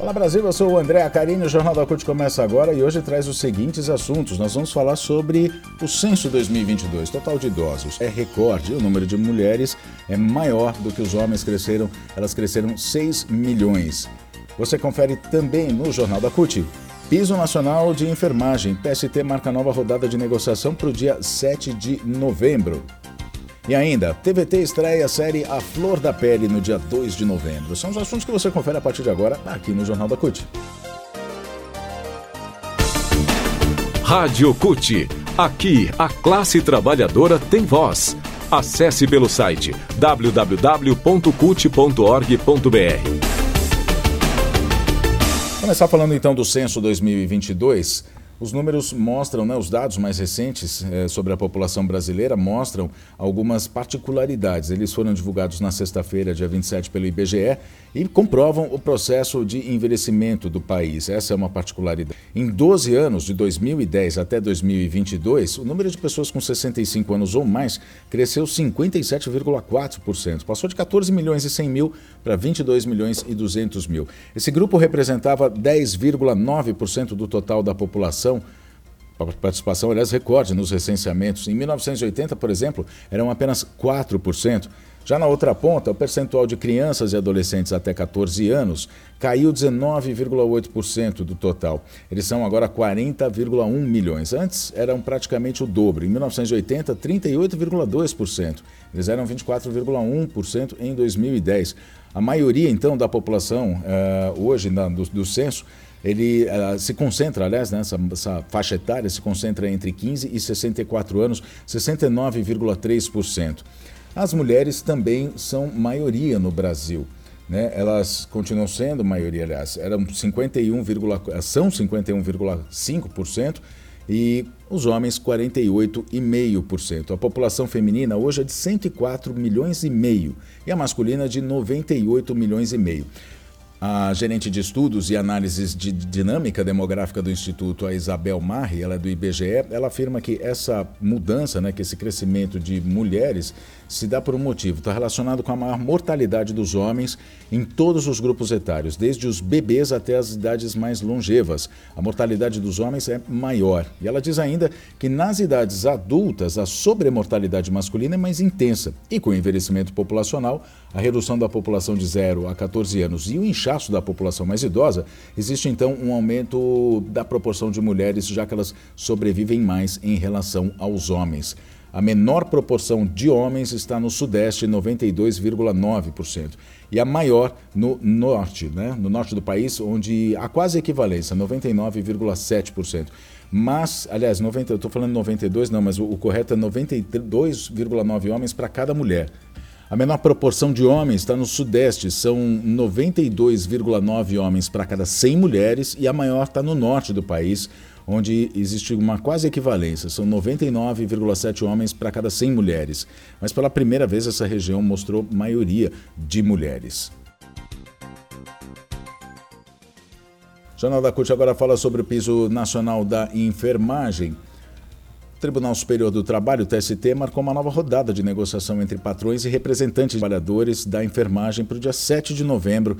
Olá Brasil, eu sou o André Acarini, o Jornal da CUT começa agora e hoje traz os seguintes assuntos. Nós vamos falar sobre o censo 2022, total de idosos. É recorde, o número de mulheres é maior do que os homens cresceram, elas cresceram 6 milhões. Você confere também no Jornal da CUT. Piso Nacional de Enfermagem, PST marca nova rodada de negociação para o dia 7 de novembro. E ainda, TVT estreia a série A Flor da Pele no dia 2 de novembro. São os assuntos que você confere a partir de agora aqui no Jornal da CUT. Rádio CUT. Aqui, a classe trabalhadora tem voz. Acesse pelo site www.cut.org.br. Começar falando então do censo 2022. Os números mostram, né, os dados mais recentes eh, sobre a população brasileira mostram algumas particularidades. Eles foram divulgados na sexta-feira, dia 27, pelo IBGE e comprovam o processo de envelhecimento do país. Essa é uma particularidade. Em 12 anos, de 2010 até 2022, o número de pessoas com 65 anos ou mais cresceu 57,4%. Passou de 14 milhões e 100 mil para 22 milhões e 200 mil. Esse grupo representava 10,9% do total da população participação, aliás, recorde nos recenseamentos. Em 1980, por exemplo, eram apenas 4%. Já na outra ponta, o percentual de crianças e adolescentes até 14 anos caiu 19,8% do total. Eles são agora 40,1 milhões. Antes eram praticamente o dobro. Em 1980, 38,2%. Eles eram 24,1% em 2010. A maioria, então, da população uh, hoje na, do, do censo ele uh, se concentra, aliás, né, faixa etária, se concentra entre 15 e 64 anos, 69,3%. As mulheres também são maioria no Brasil. Né? Elas continuam sendo maioria, aliás, eram 51, são 51,5% e os homens 48,5%. A população feminina hoje é de 104 milhões e meio e a masculina de 98 milhões e meio. A gerente de estudos e análises de dinâmica demográfica do Instituto, a Isabel Marri, ela é do IBGE, ela afirma que essa mudança, né, que esse crescimento de mulheres se dá por um motivo, está relacionado com a maior mortalidade dos homens em todos os grupos etários, desde os bebês até as idades mais longevas. A mortalidade dos homens é maior. E ela diz ainda que nas idades adultas a sobremortalidade masculina é mais intensa. E com o envelhecimento populacional, a redução da população de 0 a 14 anos e o inchaço da população mais idosa, existe então um aumento da proporção de mulheres, já que elas sobrevivem mais em relação aos homens. A menor proporção de homens está no Sudeste, 92,9%. E a maior no Norte, né? no Norte do país, onde há quase equivalência, 99,7%. Mas, aliás, 90, eu estou falando 92, não, mas o, o correto é 92,9 homens para cada mulher. A menor proporção de homens está no Sudeste, são 92,9 homens para cada 100 mulheres, e a maior está no Norte do país, onde existe uma quase equivalência, são 99,7 homens para cada 100 mulheres. Mas pela primeira vez essa região mostrou maioria de mulheres. Jornal da CUT agora fala sobre o piso nacional da enfermagem. Tribunal Superior do Trabalho, TST, marcou uma nova rodada de negociação entre patrões e representantes de trabalhadores da enfermagem para o dia 7 de novembro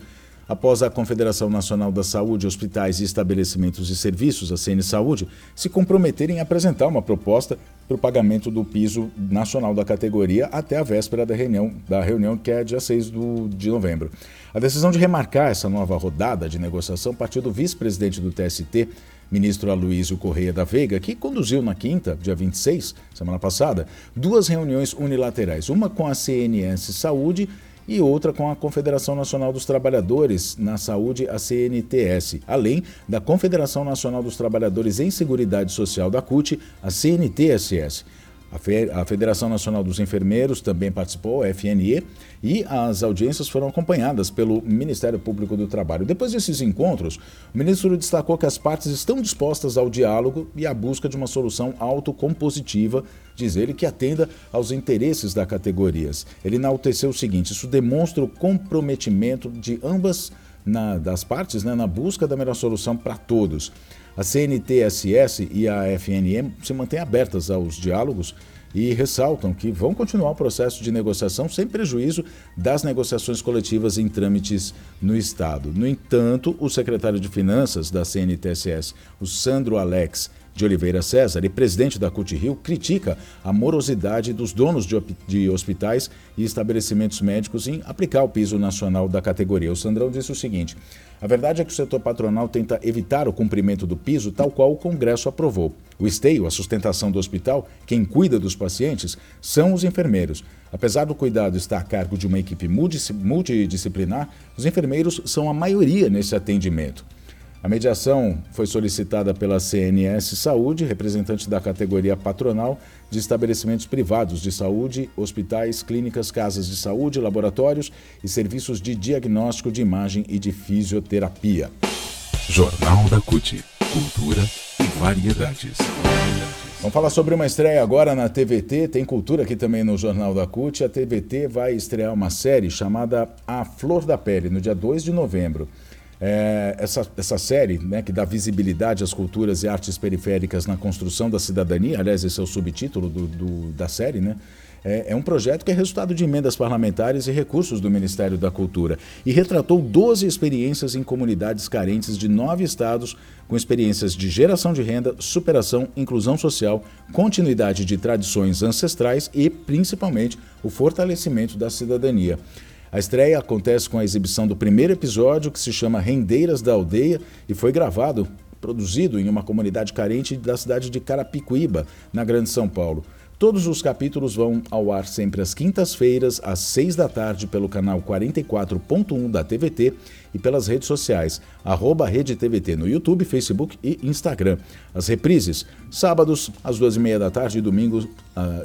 após a Confederação Nacional da Saúde, Hospitais e Estabelecimentos e Serviços, a CN Saúde, se comprometerem a apresentar uma proposta para o pagamento do piso nacional da categoria até a véspera da reunião, da reunião que é dia 6 do, de novembro. A decisão de remarcar essa nova rodada de negociação partiu do vice-presidente do TST, ministro Aloysio Correia da Veiga, que conduziu na quinta, dia 26, semana passada, duas reuniões unilaterais, uma com a CNS Saúde e outra com a Confederação Nacional dos Trabalhadores na Saúde, a CNTS, além da Confederação Nacional dos Trabalhadores em Seguridade Social da CUT, a CNTSS. A Federação Nacional dos Enfermeiros também participou, a FNE, e as audiências foram acompanhadas pelo Ministério Público do Trabalho. Depois desses encontros, o ministro destacou que as partes estão dispostas ao diálogo e à busca de uma solução autocompositiva, diz ele, que atenda aos interesses das categorias. Ele enalteceu o seguinte: isso demonstra o comprometimento de ambas na, das partes né, na busca da melhor solução para todos. A CNTSS e a FNM se mantêm abertas aos diálogos e ressaltam que vão continuar o processo de negociação sem prejuízo das negociações coletivas em trâmites no Estado. No entanto, o secretário de Finanças da CNTSS, o Sandro Alex de Oliveira César e presidente da CUT Rio, critica a morosidade dos donos de hospitais e estabelecimentos médicos em aplicar o piso nacional da categoria. O Sandrão disse o seguinte: a verdade é que o setor patronal tenta evitar o cumprimento do piso, tal qual o Congresso aprovou. O esteio, a sustentação do hospital, quem cuida dos pacientes, são os enfermeiros. Apesar do cuidado estar a cargo de uma equipe multidisciplinar, os enfermeiros são a maioria nesse atendimento. A mediação foi solicitada pela CNS Saúde, representante da categoria patronal de estabelecimentos privados de saúde, hospitais, clínicas, casas de saúde, laboratórios e serviços de diagnóstico de imagem e de fisioterapia. Jornal da CUT. Cultura e variedades. Vamos falar sobre uma estreia agora na TVT. Tem cultura aqui também no Jornal da CUT. A TVT vai estrear uma série chamada A Flor da Pele, no dia 2 de novembro. É, essa, essa série, né, que dá visibilidade às culturas e artes periféricas na construção da cidadania, aliás, esse é o subtítulo do, do, da série, né? É, é, um projeto que é resultado de emendas parlamentares e recursos do Ministério da Cultura e retratou 12 experiências em comunidades carentes de nove estados, com experiências de geração de renda, superação, inclusão social, continuidade de tradições ancestrais e, principalmente, o fortalecimento da cidadania. A estreia acontece com a exibição do primeiro episódio, que se chama Rendeiras da Aldeia, e foi gravado, produzido em uma comunidade carente da cidade de Carapicuíba, na Grande São Paulo. Todos os capítulos vão ao ar sempre às quintas-feiras, às seis da tarde, pelo canal 44.1 da TVT e pelas redes sociais, arroba Rede TVT no YouTube, Facebook e Instagram. As reprises, sábados às duas e meia da tarde e domingos, uh,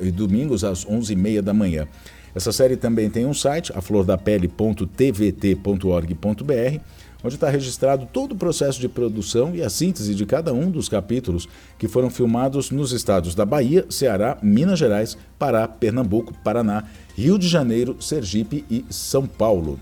e domingos às onze e meia da manhã. Essa série também tem um site, aflordapele.tvt.org.br, onde está registrado todo o processo de produção e a síntese de cada um dos capítulos que foram filmados nos estados da Bahia, Ceará, Minas Gerais, Pará, Pernambuco, Paraná, Rio de Janeiro, Sergipe e São Paulo.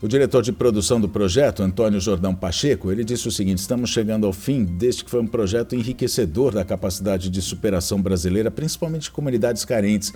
O diretor de produção do projeto, Antônio Jordão Pacheco, ele disse o seguinte: estamos chegando ao fim deste que foi um projeto enriquecedor da capacidade de superação brasileira, principalmente de comunidades carentes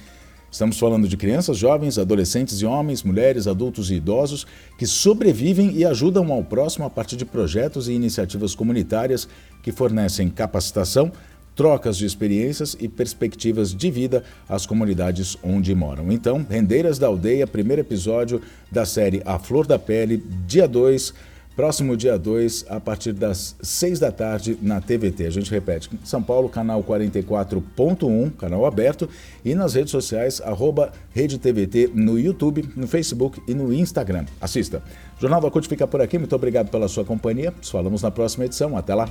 Estamos falando de crianças, jovens, adolescentes e homens, mulheres, adultos e idosos que sobrevivem e ajudam ao próximo a partir de projetos e iniciativas comunitárias que fornecem capacitação, trocas de experiências e perspectivas de vida às comunidades onde moram. Então, Rendeiras da Aldeia, primeiro episódio da série A Flor da Pele, dia 2 Próximo dia 2, a partir das 6 da tarde, na TVT. A gente repete, São Paulo, canal 44.1, canal aberto, e nas redes sociais, arroba Rede TVT, no YouTube, no Facebook e no Instagram. Assista. Jornal da CUT fica por aqui, muito obrigado pela sua companhia. Nos falamos na próxima edição. Até lá.